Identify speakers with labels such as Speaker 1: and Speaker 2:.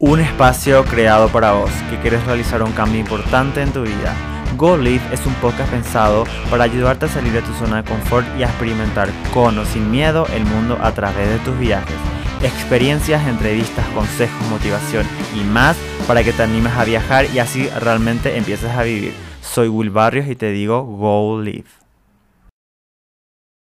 Speaker 1: Un espacio creado para vos que quieres realizar un cambio importante en tu vida. Go Live es un podcast pensado para ayudarte a salir de tu zona de confort y a experimentar con o sin miedo el mundo a través de tus viajes. Experiencias, entrevistas, consejos, motivación y más para que te animes a viajar y así realmente empieces a vivir. Soy Will Barrios y te digo Go Live.